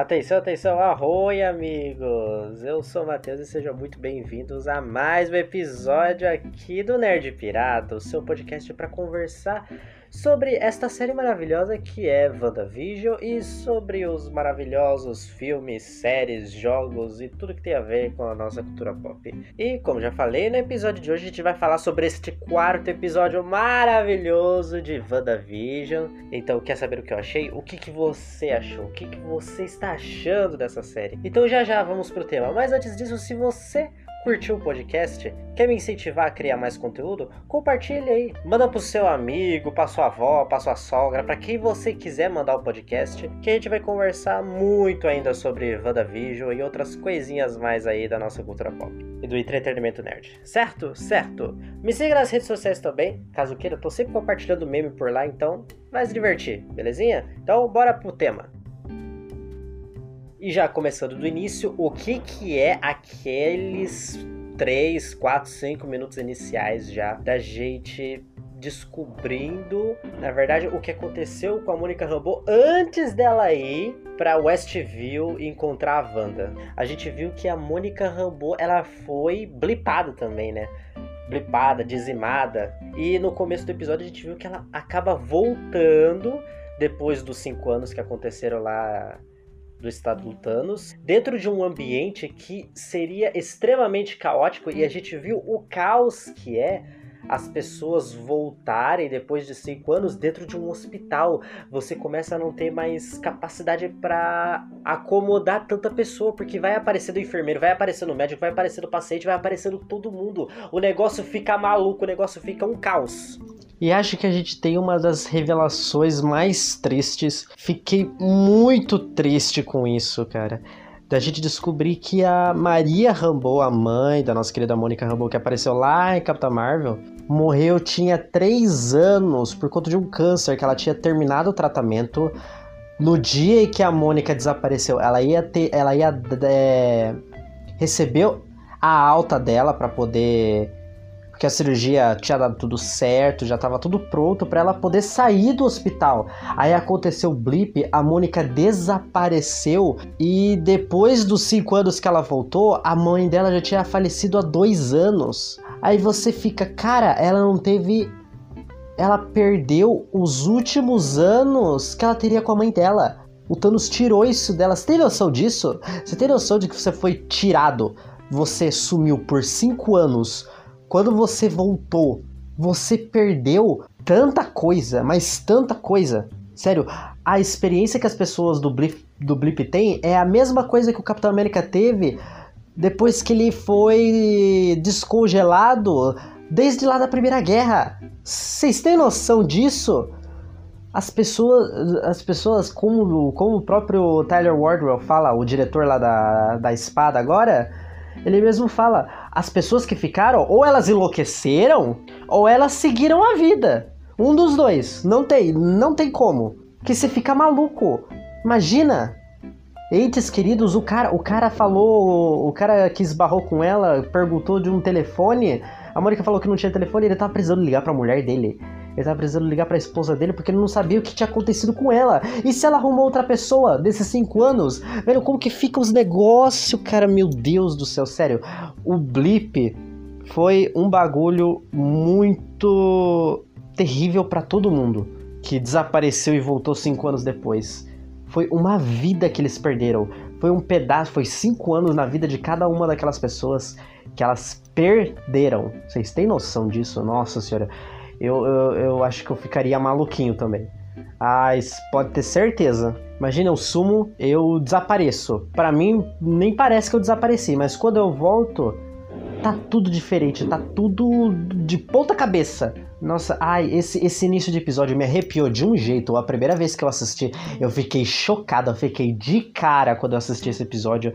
Atenção, atenção, arroi amigos! Eu sou o Matheus e sejam muito bem-vindos a mais um episódio aqui do Nerd Pirata, o seu podcast para conversar sobre esta série maravilhosa que é WandaVision e sobre os maravilhosos filmes, séries, jogos e tudo que tem a ver com a nossa cultura pop. E como já falei, no episódio de hoje a gente vai falar sobre este quarto episódio maravilhoso de WandaVision. Então, quer saber o que eu achei? O que, que você achou? O que, que você está achando dessa série? Então já já vamos pro tema. Mas antes disso, se você Curtiu o podcast? Quer me incentivar a criar mais conteúdo? Compartilhe aí. Manda pro seu amigo, pra sua avó, pra sua sogra, para quem você quiser mandar o podcast, que a gente vai conversar muito ainda sobre WandaVision e outras coisinhas mais aí da nossa cultura pop e do entretenimento nerd. Certo? Certo. Me siga nas redes sociais também, caso queira, tô sempre compartilhando meme por lá, então vai se divertir, belezinha? Então bora pro tema. E já começando do início, o que que é aqueles 3, 4, 5 minutos iniciais já da gente descobrindo, na verdade, o que aconteceu com a Mônica Rambeau antes dela ir para Westview encontrar a Wanda. A gente viu que a Mônica Rambeau, ela foi blipada também, né? Blipada, dizimada. E no começo do episódio a gente viu que ela acaba voltando depois dos cinco anos que aconteceram lá do estado do Thanos, dentro de um ambiente que seria extremamente caótico e a gente viu o caos que é as pessoas voltarem depois de cinco anos dentro de um hospital. Você começa a não ter mais capacidade para acomodar tanta pessoa, porque vai aparecendo o enfermeiro, vai aparecendo o médico, vai aparecendo o paciente, vai aparecendo todo mundo. O negócio fica maluco, o negócio fica um caos. E acho que a gente tem uma das revelações mais tristes. Fiquei muito triste com isso, cara. Da gente descobrir que a Maria Rambeau, a mãe da nossa querida Mônica Rambeau, que apareceu lá em Capitã Marvel, morreu tinha três anos por conta de um câncer que ela tinha terminado o tratamento. No dia em que a Mônica desapareceu, ela ia ter, ela ia é, receber a alta dela para poder que a cirurgia tinha dado tudo certo, já estava tudo pronto para ela poder sair do hospital. Aí aconteceu o blip, a Mônica desapareceu e depois dos cinco anos que ela voltou, a mãe dela já tinha falecido há dois anos. Aí você fica, cara, ela não teve. Ela perdeu os últimos anos que ela teria com a mãe dela. O Thanos tirou isso dela. Você tem noção disso? Você tem noção de que você foi tirado? Você sumiu por cinco anos quando você voltou, você perdeu tanta coisa, mas tanta coisa. Sério, a experiência que as pessoas do Blip, do Blip têm é a mesma coisa que o Capitão América teve depois que ele foi descongelado desde lá da Primeira Guerra. Vocês têm noção disso? As pessoas, as pessoas como, como o próprio Tyler Wardwell fala, o diretor lá da, da espada agora, ele mesmo fala: as pessoas que ficaram, ou elas enlouqueceram, ou elas seguiram a vida. Um dos dois. Não tem, não tem como. Que você fica maluco. Imagina. Entes queridos, o cara, o cara falou, o cara que esbarrou com ela perguntou de um telefone. A Mônica falou que não tinha telefone, ele tava precisando ligar para a mulher dele. Ele tava precisando ligar pra esposa dele porque ele não sabia o que tinha acontecido com ela. E se ela arrumou outra pessoa desses cinco anos? Velho, como que fica os negócios, cara? Meu Deus do céu, sério. O Blip foi um bagulho muito terrível para todo mundo que desapareceu e voltou cinco anos depois. Foi uma vida que eles perderam. Foi um pedaço, foi cinco anos na vida de cada uma daquelas pessoas que elas perderam. Vocês têm noção disso? Nossa senhora eu, eu, eu acho que eu ficaria maluquinho também. Mas pode ter certeza. Imagina, eu sumo, eu desapareço. Para mim, nem parece que eu desapareci, mas quando eu volto, tá tudo diferente, tá tudo de ponta cabeça. Nossa, ai, esse, esse início de episódio me arrepiou de um jeito. A primeira vez que eu assisti, eu fiquei chocado, eu fiquei de cara quando eu assisti esse episódio.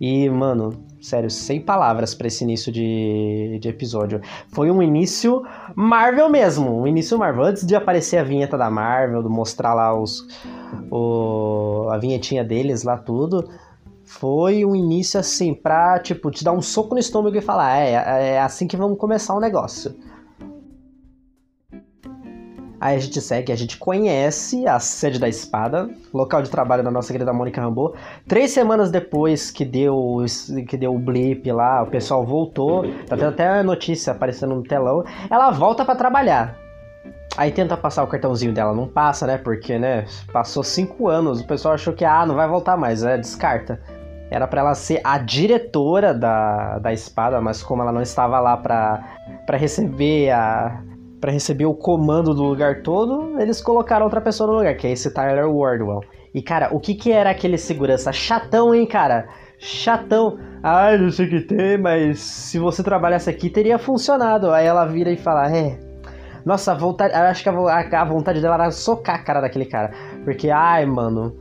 E, mano, sério, sem palavras para esse início de, de episódio. Foi um início Marvel mesmo, um início Marvel. Antes de aparecer a vinheta da Marvel, de mostrar lá os, o, a vinhetinha deles lá, tudo. Foi um início assim, pra, tipo, te dar um soco no estômago e falar: é, é assim que vamos começar o negócio. Aí a gente segue, a gente conhece a sede da espada, local de trabalho da nossa querida Mônica Rambeau. Três semanas depois que deu, que deu o blip lá, o pessoal voltou, tá tendo até a notícia aparecendo no telão. Ela volta para trabalhar. Aí tenta passar o cartãozinho dela, não passa, né? Porque, né? Passou cinco anos, o pessoal achou que, ah, não vai voltar mais, é, descarta. Era para ela ser a diretora da, da espada, mas como ela não estava lá para receber a para receber o comando do lugar todo, eles colocaram outra pessoa no lugar, que é esse Tyler Wardwell. E cara, o que que era aquele segurança chatão, hein, cara? Chatão. Ai, não sei o que tem, mas se você trabalhasse aqui teria funcionado. Aí ela vira e fala: "É, nossa, a vontade, acho que a, vontade dela era socar a cara daquele cara. Porque, ai, mano.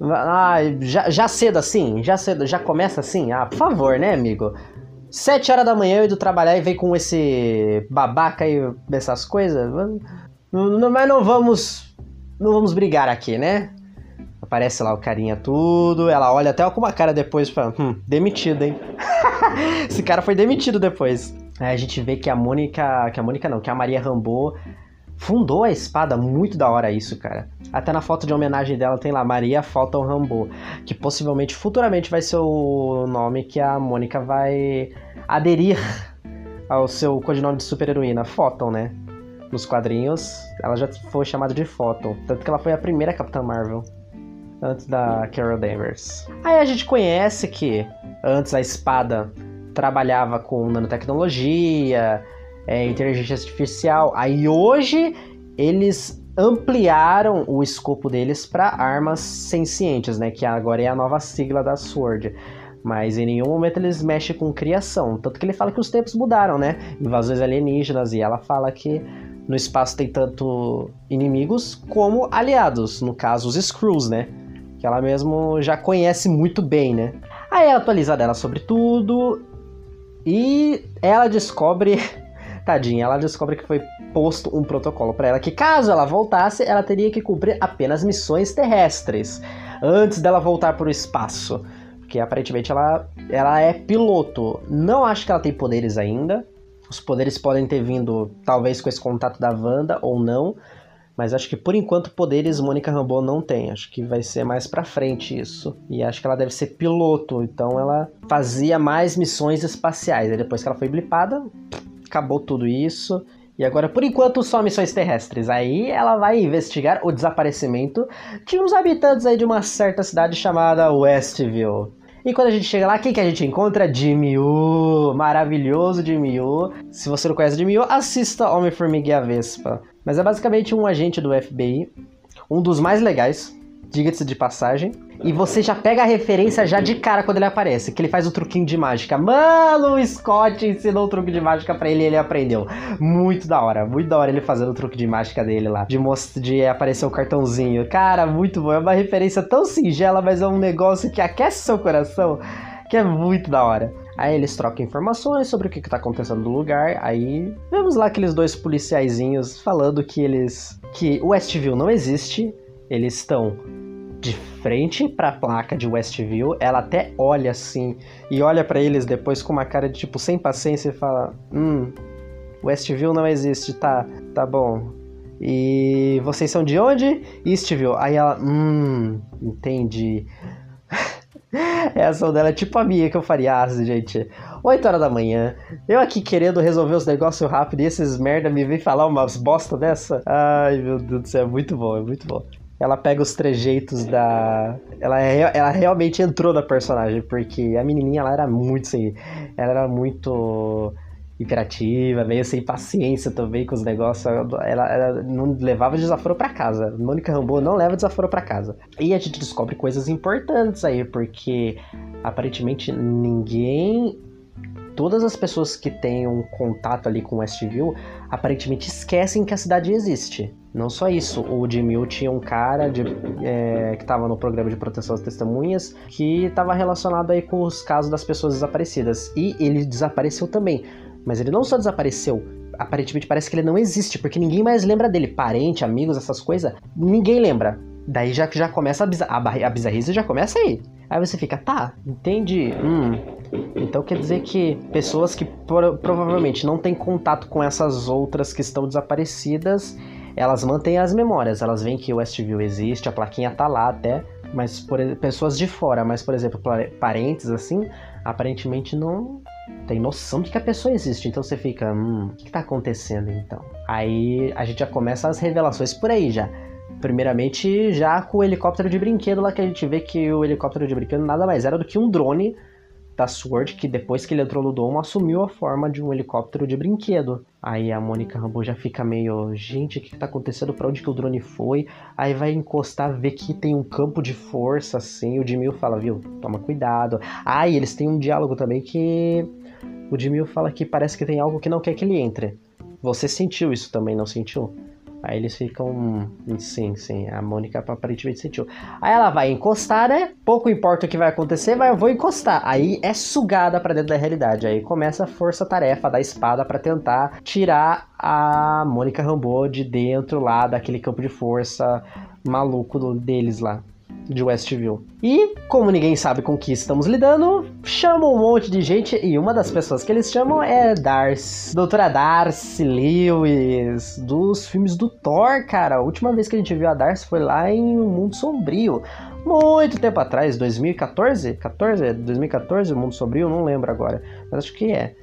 Ai, já, já cedo assim? Já cedo, já começa assim? Ah, por favor, né, amigo? Sete horas da manhã eu indo trabalhar e vem com esse babaca e essas coisas. Mas não vamos. Não vamos brigar aqui, né? Aparece lá o carinha tudo. Ela olha até com uma cara depois fala: Hum, demitido, hein? esse cara foi demitido depois. Aí a gente vê que a Mônica. Que a Mônica não, que a Maria Rambo fundou a espada. Muito da hora isso, cara. Até na foto de homenagem dela tem lá Maria Photon Rambo. Que possivelmente, futuramente, vai ser o nome que a Mônica vai aderir ao seu codinome de super-heroína, Photon, né? Nos quadrinhos, ela já foi chamada de Photon. Tanto que ela foi a primeira Capitã Marvel. Antes da Carol Danvers. Aí a gente conhece que antes a espada trabalhava com nanotecnologia, é, inteligência artificial. Aí hoje eles ampliaram o escopo deles para armas sencientes, né? Que agora é a nova sigla da Sword. Mas em nenhum momento eles mexem com criação. Tanto que ele fala que os tempos mudaram, né? Invasões alienígenas. E ela fala que no espaço tem tanto inimigos como aliados. No caso, os Screws, né? Que ela mesmo já conhece muito bem, né? Aí é atualizada ela sobre tudo. E ela descobre. Tadinha, ela descobre que foi posto um protocolo para ela que, caso ela voltasse, ela teria que cumprir apenas missões terrestres antes dela voltar para o espaço. Porque aparentemente ela, ela é piloto. Não acho que ela tem poderes ainda. Os poderes podem ter vindo, talvez, com esse contato da Wanda ou não. Mas acho que por enquanto poderes Mônica Rambeau não tem. Acho que vai ser mais pra frente isso. E acho que ela deve ser piloto. Então ela fazia mais missões espaciais. Aí depois que ela foi blipada, acabou tudo isso. E agora, por enquanto, só missões terrestres. Aí ela vai investigar o desaparecimento de uns habitantes aí de uma certa cidade chamada Westview. E quando a gente chega lá, quem que a gente encontra? Jimmy Woo, maravilhoso Jimmy Woo. Se você não conhece Jimmy Woo, assista Homem-Formiga e a Vespa. Mas é basicamente um agente do FBI, um dos mais legais, diga-se de passagem. E você já pega a referência já de cara quando ele aparece, que ele faz o truquinho de mágica. Mano, o Scott ensinou o truque de mágica para ele e ele aprendeu. Muito da hora, muito da hora ele fazendo o truque de mágica dele lá, de most de aparecer o cartãozinho. Cara, muito bom. É uma referência tão singela, mas é um negócio que aquece seu coração, que é muito da hora. Aí eles trocam informações sobre o que, está acontecendo no lugar. Aí vemos lá aqueles dois policiaizinhos falando que eles. que Westview não existe. Eles estão de frente para a placa de Westview. Ela até olha assim e olha para eles depois com uma cara de tipo sem paciência e fala: Hum, Westview não existe, tá, tá bom. E vocês são de onde? Eastview. Aí ela, hum, entendi. Essa dela é tipo a minha que eu faria, ah, gente. 8 horas da manhã, eu aqui querendo resolver os negócios rápido e esses merda me vem falar umas bosta dessa. Ai, meu Deus do céu, é muito bom, é muito bom. Ela pega os trejeitos da. Ela, é, ela realmente entrou na personagem, porque a menininha ela era muito assim. Ela era muito imperativa, meio sem paciência também com os negócios. Ela, ela não levava desaforo para casa. Mônica Rambeau não leva desaforo para casa. E a gente descobre coisas importantes aí, porque aparentemente ninguém. Todas as pessoas que têm um contato ali com Westview aparentemente esquecem que a cidade existe. Não só isso, o Jimmy tinha um cara de, é, que estava no programa de proteção às testemunhas que estava relacionado aí com os casos das pessoas desaparecidas. E ele desapareceu também. Mas ele não só desapareceu, aparentemente parece que ele não existe, porque ninguém mais lembra dele. Parente, amigos, essas coisas, ninguém lembra. Daí já, já começa a, bizar a, a bizarrice já começa aí. Aí você fica, tá, entendi. Hum. Então quer dizer que pessoas que provavelmente não têm contato com essas outras que estão desaparecidas, elas mantêm as memórias, elas veem que o Westview existe, a plaquinha tá lá até, mas por pessoas de fora, mas por exemplo, parentes assim, aparentemente não tem noção de que a pessoa existe. Então você fica, hum, o que tá acontecendo então? Aí a gente já começa as revelações por aí já. Primeiramente, já com o helicóptero de brinquedo lá que a gente vê que o helicóptero de brinquedo nada mais era do que um drone da Sword, que depois que ele entrou no domo, assumiu a forma de um helicóptero de brinquedo. Aí a Mônica Rambeau já fica meio, gente, o que, que tá acontecendo? Pra onde que o drone foi? Aí vai encostar, ver que tem um campo de força, assim. O Jimmy fala, viu, toma cuidado. Ah, e eles têm um diálogo também que o Jimmy fala que parece que tem algo que não quer que ele entre. Você sentiu isso também, não sentiu? Aí eles ficam. Sim, sim. A Mônica aparentemente sentiu. Aí ela vai encostar, né? Pouco importa o que vai acontecer, vai, eu vou encostar. Aí é sugada para dentro da realidade. Aí começa a força-tarefa da espada para tentar tirar a Mônica Rambeau de dentro lá daquele campo de força maluco deles lá de Westview. E, como ninguém sabe com que estamos lidando, chamam um monte de gente e uma das pessoas que eles chamam é Darcy, doutora Darcy Lewis, dos filmes do Thor, cara. A última vez que a gente viu a Darcy foi lá em O Mundo Sombrio. Muito tempo atrás, 2014? 14? 2014, O Mundo Sombrio? Não lembro agora, mas acho que é.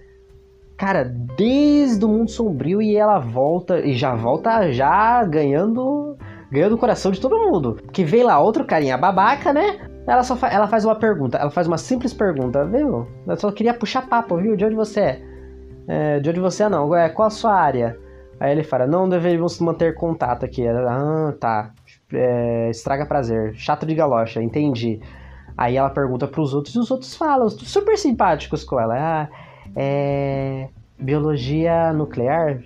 Cara, desde o Mundo Sombrio e ela volta, e já volta já ganhando ganhou do coração de todo mundo. Que vem lá outro carinha babaca, né? Ela só fa ela faz uma pergunta, ela faz uma simples pergunta, viu? Eu só queria puxar papo, viu? De onde você é? é de onde você é não, é, qual a sua área? Aí ele fala, não deveríamos manter contato aqui. Ah, tá. É, estraga prazer. Chato de galocha, entendi. Aí ela pergunta pros outros e os outros falam, super simpáticos com ela. Ah, é. Biologia nuclear?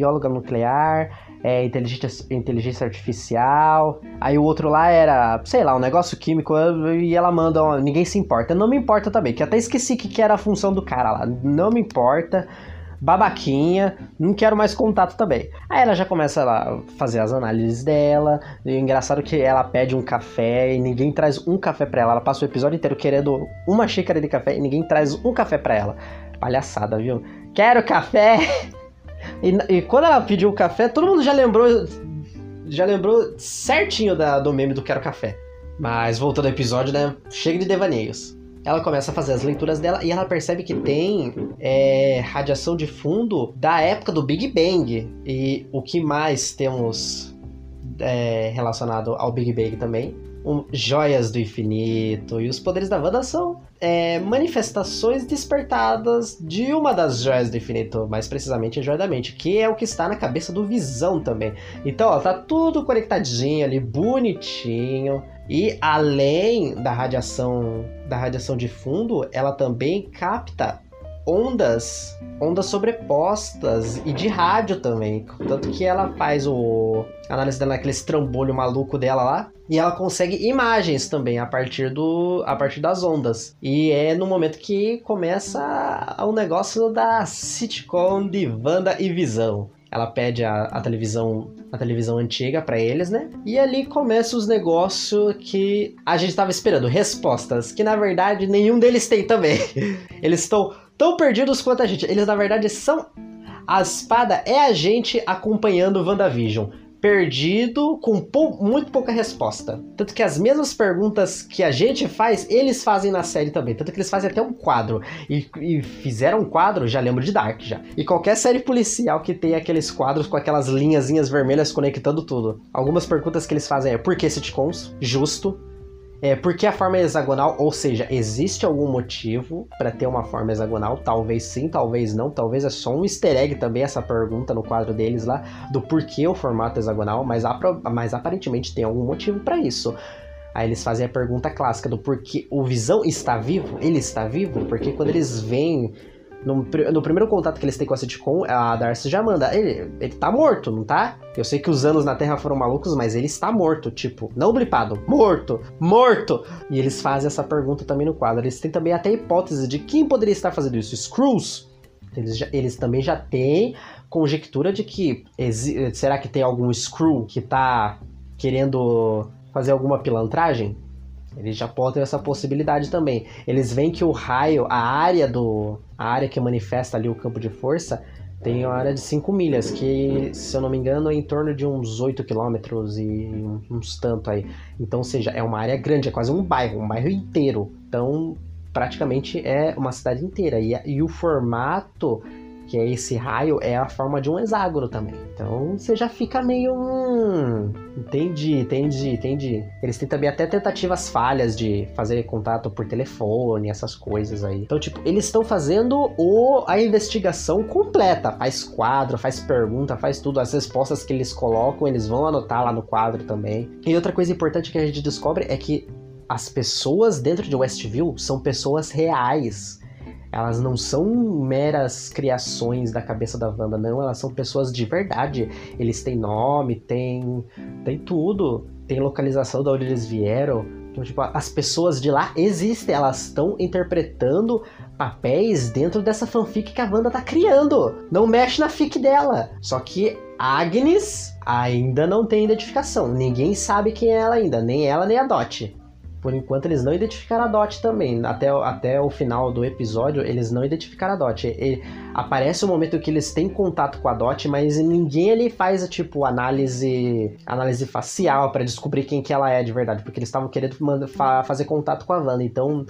Bióloga nuclear? é, inteligência, inteligência artificial. Aí o outro lá era, sei lá, um negócio químico. E ela manda, ninguém se importa. Não me importa também, que até esqueci que, que era a função do cara lá. Não me importa. Babaquinha, não quero mais contato também. Aí ela já começa a fazer as análises dela. E engraçado que ela pede um café e ninguém traz um café para ela. Ela passa o episódio inteiro querendo uma xícara de café e ninguém traz um café para ela. Palhaçada, viu? Quero café! E, e, quando ela pediu o café, todo mundo já lembrou. Já lembrou certinho da, do meme do Quero Café. Mas voltando ao episódio, né? Chega de devaneios. Ela começa a fazer as leituras dela e ela percebe que tem é, radiação de fundo da época do Big Bang. E o que mais temos é, relacionado ao Big Bang também um, joias do infinito. E os poderes da Wanda são é, manifestações despertadas de uma das joias do infinito, mais precisamente a joia da mente, que é o que está na cabeça do Visão também. Então, ó, tá tudo conectadinho ali, bonitinho. E além da radiação da radiação de fundo, ela também capta ondas, ondas sobrepostas e de rádio também. Tanto que ela faz o a análise dela naquele estrambolho maluco dela lá. E ela consegue imagens também a partir do a partir das ondas. E é no momento que começa o negócio da sitcom de Wanda e Visão. Ela pede a, a televisão a televisão antiga para eles, né? E ali começa os negócios que a gente tava esperando, respostas que na verdade nenhum deles tem também. Eles estão tão perdidos quanto a gente. Eles, na verdade, são. A espada é a gente acompanhando o WandaVision. Perdido, com pou... muito pouca resposta. Tanto que as mesmas perguntas que a gente faz, eles fazem na série também. Tanto que eles fazem até um quadro. E, e fizeram um quadro, já lembro de Dark já. E qualquer série policial que tem aqueles quadros com aquelas linhazinhas vermelhas conectando tudo. Algumas perguntas que eles fazem é por que sitcoms? Justo é, porque a forma é hexagonal, ou seja, existe algum motivo para ter uma forma hexagonal? Talvez sim, talvez não, talvez é só um easter egg também essa pergunta no quadro deles lá do porquê o formato hexagonal, mas, mas aparentemente tem algum motivo para isso. Aí eles fazem a pergunta clássica do porquê o Visão está vivo? Ele está vivo? Porque quando eles veem no, no, primeiro contato que eles têm com a sitcom, a Darcy já manda. Ele, ele tá morto, não tá? Eu sei que os anos na Terra foram malucos, mas ele está morto. Tipo, não blipado, morto, morto. E eles fazem essa pergunta também no quadro. Eles têm também até a hipótese de quem poderia estar fazendo isso. Screws. Eles, já, eles também já têm conjectura de que será que tem algum Screw que tá querendo fazer alguma pilantragem? Eles já podem essa possibilidade também. Eles veem que o raio, a área do. A área que manifesta ali o campo de força, tem uma área de 5 milhas, que, se eu não me engano, é em torno de uns 8 quilômetros e uns tanto aí. Então, seja, é uma área grande, é quase um bairro, um bairro inteiro. Então, praticamente é uma cidade inteira. E, e o formato que é esse raio, é a forma de um hexágono também. Então você já fica meio. Hum, entendi, entendi, entendi. Eles têm também até tentativas falhas de fazer contato por telefone, essas coisas aí. Então, tipo, eles estão fazendo o, a investigação completa. Faz quadro, faz pergunta, faz tudo. As respostas que eles colocam, eles vão anotar lá no quadro também. E outra coisa importante que a gente descobre é que as pessoas dentro de Westview são pessoas reais elas não são meras criações da cabeça da Wanda, não. Elas são pessoas de verdade. Eles têm nome, tem, tem tudo. Tem localização de onde eles vieram. Então, tipo, as pessoas de lá existem. Elas estão interpretando papéis dentro dessa fanfic que a Wanda tá criando. Não mexe na fic dela. Só que Agnes ainda não tem identificação. Ninguém sabe quem é ela ainda. Nem ela, nem a Dot. Por enquanto eles não identificaram a Dot também. Até, até o final do episódio, eles não identificaram a Dot. Aparece o um momento que eles têm contato com a Dot, mas ninguém ali faz, tipo, análise análise facial para descobrir quem que ela é de verdade. Porque eles estavam querendo fa fazer contato com a Wanda. Então,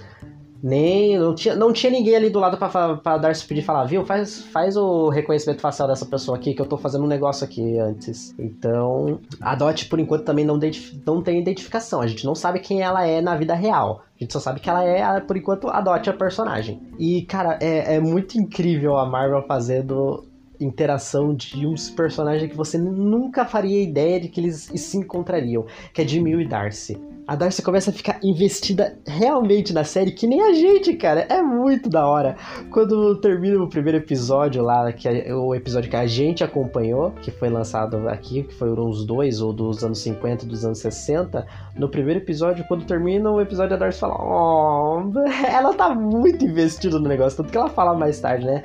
nem. Não tinha, não tinha ninguém ali do lado para dar speed e falar, viu? Faz, faz o reconhecimento facial dessa pessoa aqui, que eu tô fazendo um negócio aqui antes. Então, a Dot, por enquanto, também não, não tem identificação. A gente não sabe quem ela é na vida real. A gente só sabe que ela é, por enquanto, a Dot a personagem. E, cara, é, é muito incrível a Marvel fazendo interação de uns personagens que você nunca faria ideia de que eles se encontrariam, que é Jimmy e Darcy a Darcy começa a ficar investida realmente na série, que nem a gente, cara. É muito da hora. Quando termina o primeiro episódio lá, que é o episódio que a gente acompanhou, que foi lançado aqui, que foram uns dois, ou dos anos 50, dos anos 60, no primeiro episódio, quando termina o episódio, a Darcy fala: Oh, ela tá muito investida no negócio, tanto que ela fala mais tarde, né?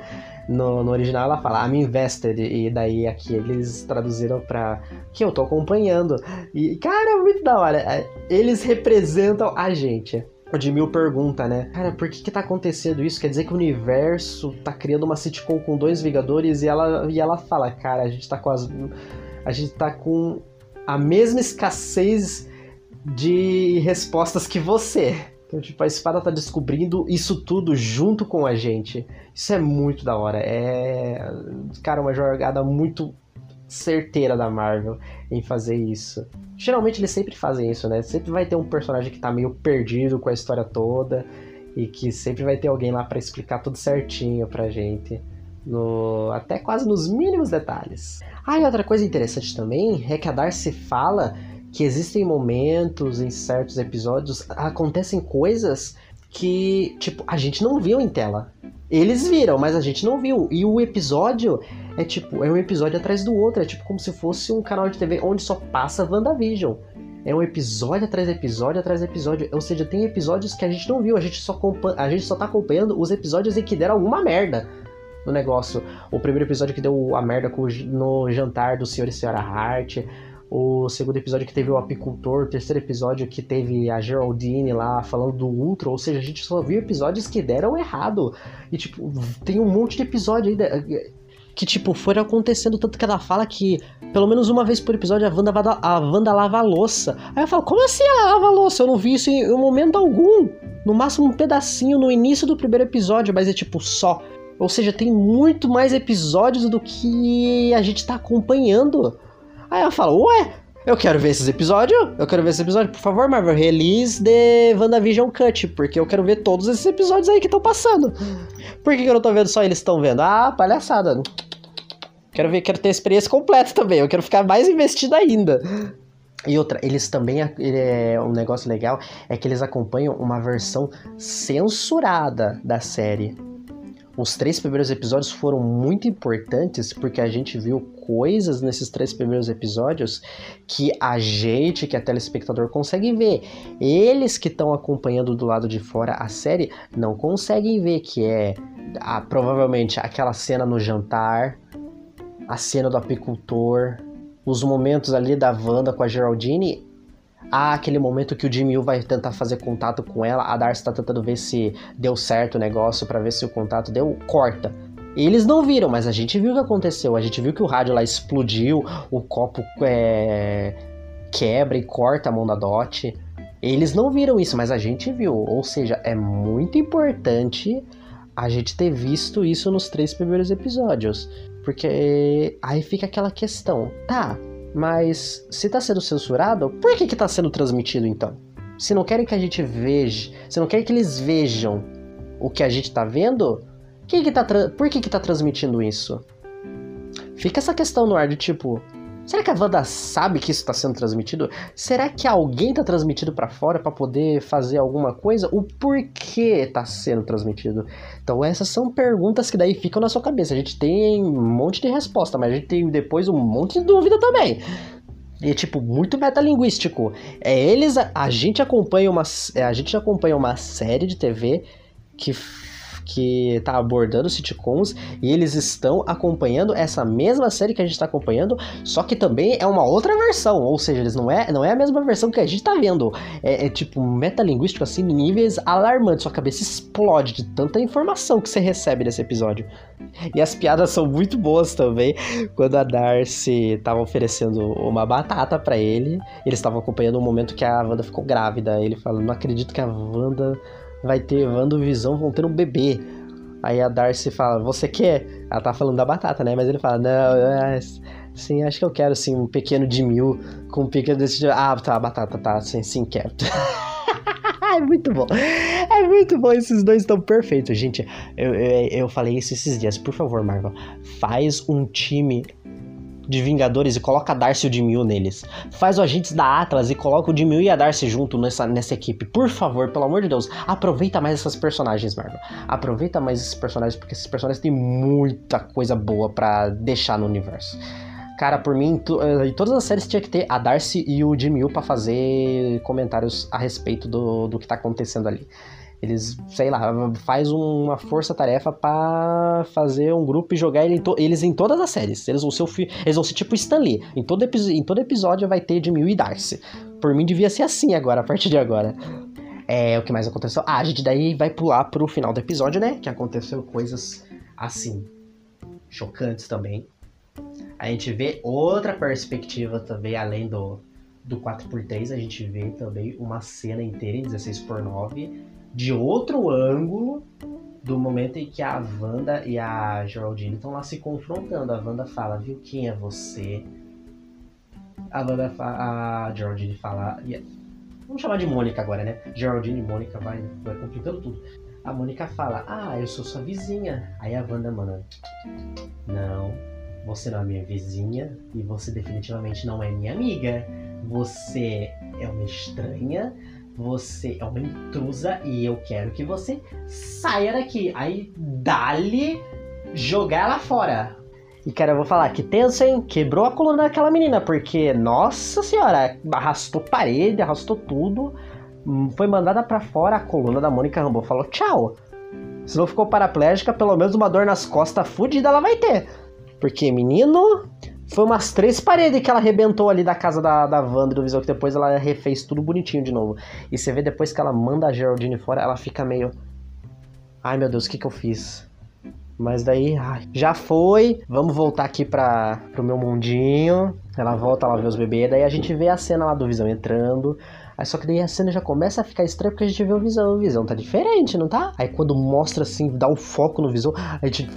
No, no, original ela fala I'm invested, e daí aqui eles traduziram pra que eu tô acompanhando. E, cara, é muito da hora. É, eles representam a gente. O Jamil pergunta, né? Cara, por que que tá acontecendo isso? Quer dizer que o universo tá criando uma sitcom com dois Vingadores e ela, e ela fala, cara, a gente tá com as. A gente tá com a mesma escassez de respostas que você. Então, tipo, a espada tá descobrindo isso tudo junto com a gente. Isso é muito da hora. É, cara, uma jogada muito certeira da Marvel em fazer isso. Geralmente eles sempre fazem isso, né? Sempre vai ter um personagem que tá meio perdido com a história toda e que sempre vai ter alguém lá para explicar tudo certinho pra gente. No, até quase nos mínimos detalhes. Ah, e outra coisa interessante também é que a Darcy fala que existem momentos em certos episódios acontecem coisas que, tipo, a gente não viu em tela. Eles viram, mas a gente não viu. E o episódio é tipo, é um episódio atrás do outro, é tipo como se fosse um canal de TV onde só passa WandaVision. É um episódio atrás episódio atrás episódio. Ou seja, tem episódios que a gente não viu, a gente só, a gente só tá acompanhando os episódios em que deram alguma merda no negócio. O primeiro episódio que deu a merda no jantar do senhor e senhora Hart o segundo episódio que teve o apicultor, o terceiro episódio que teve a Geraldine lá falando do Ultra, ou seja, a gente só viu episódios que deram errado. E tipo, tem um monte de episódio aí que tipo, foram acontecendo tanto que ela fala que pelo menos uma vez por episódio a Wanda, a Wanda lava a louça. Aí eu falo, como assim ela lava a louça? Eu não vi isso em momento algum. No máximo um pedacinho no início do primeiro episódio, mas é tipo só. Ou seja, tem muito mais episódios do que a gente tá acompanhando. Aí ela fala, ué, eu quero ver esses episódios, eu quero ver esse episódio, por favor, Marvel, release de WandaVision Cut, porque eu quero ver todos esses episódios aí que estão passando. Por que, que eu não tô vendo só eles estão vendo? Ah, palhaçada. Quero ver, quero ter a experiência completa também, eu quero ficar mais investido ainda. E outra, eles também. É, um negócio legal é que eles acompanham uma versão censurada da série. Os três primeiros episódios foram muito importantes porque a gente viu coisas nesses três primeiros episódios que a gente, que é telespectador, consegue ver. Eles que estão acompanhando do lado de fora a série não conseguem ver, que é a, provavelmente aquela cena no jantar, a cena do apicultor, os momentos ali da Wanda com a Geraldine ah, aquele momento que o Jimmy vai tentar fazer contato com ela, a Darcy tá tentando ver se deu certo o negócio para ver se o contato deu, corta. Eles não viram, mas a gente viu o que aconteceu. A gente viu que o rádio lá explodiu, o copo é, quebra e corta a mão da Dot. Eles não viram isso, mas a gente viu. Ou seja, é muito importante a gente ter visto isso nos três primeiros episódios. Porque aí fica aquela questão, tá, mas se tá sendo censurado, por que que tá sendo transmitido então? Se não querem que a gente veja, se não querem que eles vejam o que a gente tá vendo, que que tá por que que tá transmitindo isso? Fica essa questão no ar de tipo, Será que a Wanda sabe que isso está sendo transmitido? Será que alguém está transmitido para fora para poder fazer alguma coisa? O porquê está sendo transmitido? Então essas são perguntas que daí ficam na sua cabeça. A gente tem um monte de resposta, mas a gente tem depois um monte de dúvida também. E tipo, muito metalinguístico. É eles. A, a gente acompanha uma. É, a gente acompanha uma série de TV que que está abordando sitcoms e eles estão acompanhando essa mesma série que a gente está acompanhando, só que também é uma outra versão, ou seja, eles não é, não é a mesma versão que a gente está vendo. É, é tipo metalinguístico assim, níveis alarmantes, sua cabeça explode de tanta informação que você recebe nesse episódio. E as piadas são muito boas também, quando a Darcy estava oferecendo uma batata para ele, eles estavam acompanhando o momento que a Wanda ficou grávida, ele falou: "Não acredito que a Wanda vai ter Wanda e Visão vão ter um bebê. Aí a Darcy fala, você quer? Ela tá falando da batata, né? Mas ele fala, não, é, sim, acho que eu quero sim um pequeno de mil com um pequeno desse. Ah, tá, a batata tá, sim, sim, quero. é muito bom. É muito bom. Esses dois estão perfeitos, gente. Eu, eu, eu falei isso esses dias. Por favor, Marvel, faz um time de Vingadores e coloca a Darcy e o Jimmy neles. Faz o Agentes da Atlas e coloca o Jimmy e a Darcy junto nessa, nessa equipe. Por favor, pelo amor de Deus, aproveita mais essas personagens, Marvel. Aproveita mais esses personagens, porque esses personagens têm muita coisa boa para deixar no universo. Cara, por mim, tu, eh, em todas as séries tinha que ter a Darcy e o Jimmy pra fazer comentários a respeito do, do que tá acontecendo ali. Eles, sei lá, faz uma força-tarefa para fazer um grupo e jogar ele eles em todas as séries. Eles vão ser, eles vão ser tipo Stan Lee. Em todo, em todo episódio vai ter Jimmy e Darcy. Por mim devia ser assim agora, a partir de agora. É, o que mais aconteceu? Ah, a gente daí vai pular pro final do episódio, né? Que aconteceu coisas assim, chocantes também. A gente vê outra perspectiva também, além do, do 4x3, a gente vê também uma cena inteira em 16x9 de outro ângulo do momento em que a Wanda e a Geraldine estão lá se confrontando. A Wanda fala, viu, quem é você? A Wanda a Geraldine fala. Vamos chamar de Mônica agora, né? Geraldine e Mônica vai, vai complicando tudo. A Mônica fala, ah, eu sou sua vizinha. Aí a Wanda manda, não, você não é minha vizinha e você definitivamente não é minha amiga. Você é uma estranha você é uma intrusa e eu quero que você saia daqui. Aí dá-lhe jogar ela fora. E cara, eu vou falar que tenso, hein? Quebrou a coluna daquela menina, porque, nossa senhora, arrastou parede, arrastou tudo. Hum, foi mandada para fora a coluna da Mônica Rambeau. Falou tchau. Se não ficou paraplégica, pelo menos uma dor nas costas fudida ela vai ter. Porque, menino, foi umas três paredes que ela arrebentou ali da casa da, da Wanda do Visão, que depois ela refez tudo bonitinho de novo. E você vê depois que ela manda a Geraldine fora, ela fica meio. Ai meu Deus, o que, que eu fiz? Mas daí, ai, já foi. Vamos voltar aqui para pro meu mundinho. Ela volta lá ver os bebês. Daí a gente vê a cena lá do Visão entrando. Aí só que daí a cena já começa a ficar estranha porque a gente vê o Visão. O Visão tá diferente, não tá? Aí quando mostra assim, dá o um foco no Visão, a gente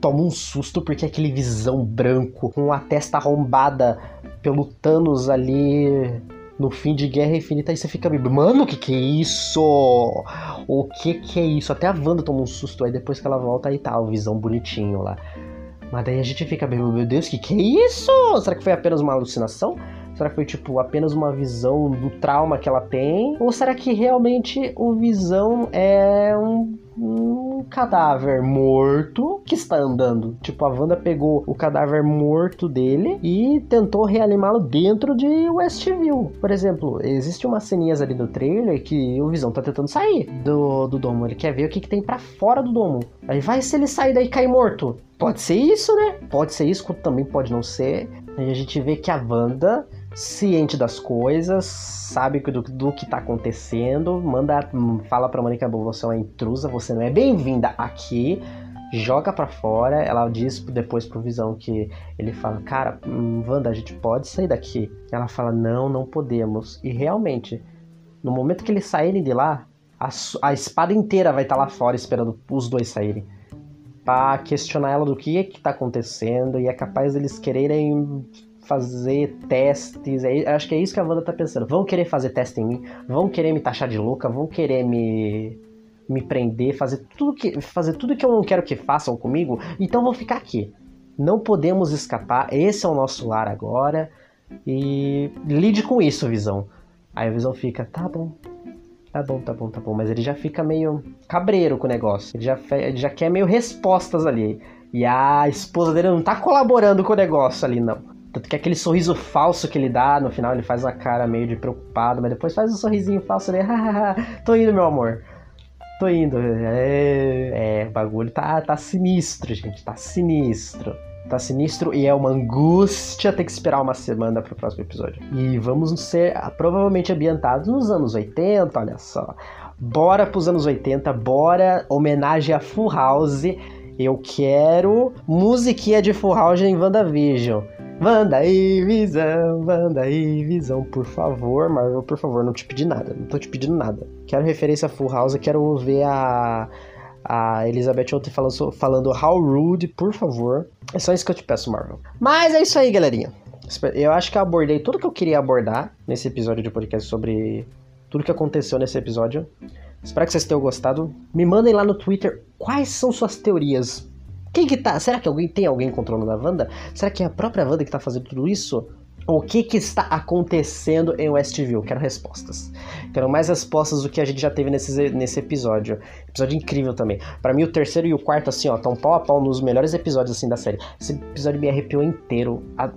toma um susto porque é aquele Visão branco com a testa arrombada pelo Thanos ali no fim de Guerra Infinita, aí você fica meio, mano, o que que é isso? O que que é isso? Até a Wanda toma um susto, aí depois que ela volta, aí tá o Visão bonitinho lá. Mas daí a gente fica meio, meu Deus, o que que é isso? Será que foi apenas uma alucinação? Será que foi tipo apenas uma visão do trauma que ela tem? Ou será que realmente o Visão é um, um cadáver morto que está andando? Tipo, a Wanda pegou o cadáver morto dele e tentou reanimá-lo dentro de Westview. Por exemplo, existe umas ceninhas ali do trailer que o Visão tá tentando sair do, do domo. Ele quer ver o que, que tem para fora do domo. Aí vai se ele sair daí e cair morto. Pode ser isso, né? Pode ser isso, também pode não ser. Aí a gente vê que a Wanda ciente das coisas, sabe do, do que tá acontecendo, manda, fala pra Mônica Boa, você é uma intrusa, você não é bem-vinda aqui. joga para fora. Ela diz depois pro Visão que ele fala: Cara, hum, Wanda, a gente pode sair daqui. Ela fala: Não, não podemos. E realmente, no momento que eles saírem de lá, a, a espada inteira vai estar tá lá fora esperando os dois saírem. Pra questionar ela do que é que tá acontecendo e é capaz deles quererem fazer testes. É, acho que é isso que a Wanda tá pensando. Vão querer fazer teste em mim, vão querer me taxar de louca, vão querer me me prender, fazer tudo que fazer tudo que eu não quero que façam comigo, então vou ficar aqui. Não podemos escapar, esse é o nosso lar agora e lide com isso, Visão. Aí a Visão fica, tá bom, tá bom, tá bom, tá bom, mas ele já fica meio cabreiro com o negócio, ele já, ele já quer meio respostas ali. E a esposa dele não tá colaborando com o negócio ali, não. Tanto que aquele sorriso falso que ele dá, no final ele faz uma cara meio de preocupado, mas depois faz um sorrisinho falso hahaha, tô indo, meu amor. Tô indo. É, é, o bagulho tá, tá sinistro, gente. Tá sinistro. Tá sinistro e é uma angústia ter que esperar uma semana pro próximo episódio. E vamos ser provavelmente ambientados nos anos 80, olha só. Bora pros anos 80, bora homenagem a Full House. Eu quero musiquinha de Full House em WandaVision. Wanda e Visão, Wanda e Visão, por favor, Marvel, por favor, não te pedi nada, não tô te pedindo nada. Quero referência a Full House, quero ver a, a Elizabeth ontem falando, falando How Rude, por favor. É só isso que eu te peço, Marvel. Mas é isso aí, galerinha. Eu acho que eu abordei tudo que eu queria abordar nesse episódio de podcast sobre tudo que aconteceu nesse episódio. Espero que vocês tenham gostado. Me mandem lá no Twitter quais são suas teorias quem que tá? Será que alguém tem alguém controlando a Wanda? Será que é a própria Wanda que tá fazendo tudo isso? O que, que está acontecendo em Westview? Quero respostas. Quero mais respostas do que a gente já teve nesse, nesse episódio. Episódio incrível também. Para mim, o terceiro e o quarto, assim, ó, estão pau a pau nos melhores episódios, assim, da série. Esse episódio me arrepiou inteiro. A...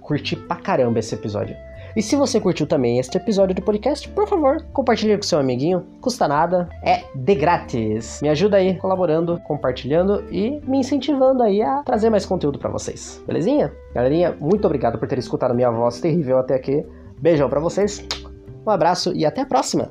Curti pra caramba esse episódio. E se você curtiu também este episódio do podcast, por favor, compartilhe com seu amiguinho. Custa nada, é de grátis. Me ajuda aí colaborando, compartilhando e me incentivando aí a trazer mais conteúdo para vocês. Belezinha? Galerinha, muito obrigado por ter escutado minha voz terrível até aqui. Beijão para vocês. Um abraço e até a próxima.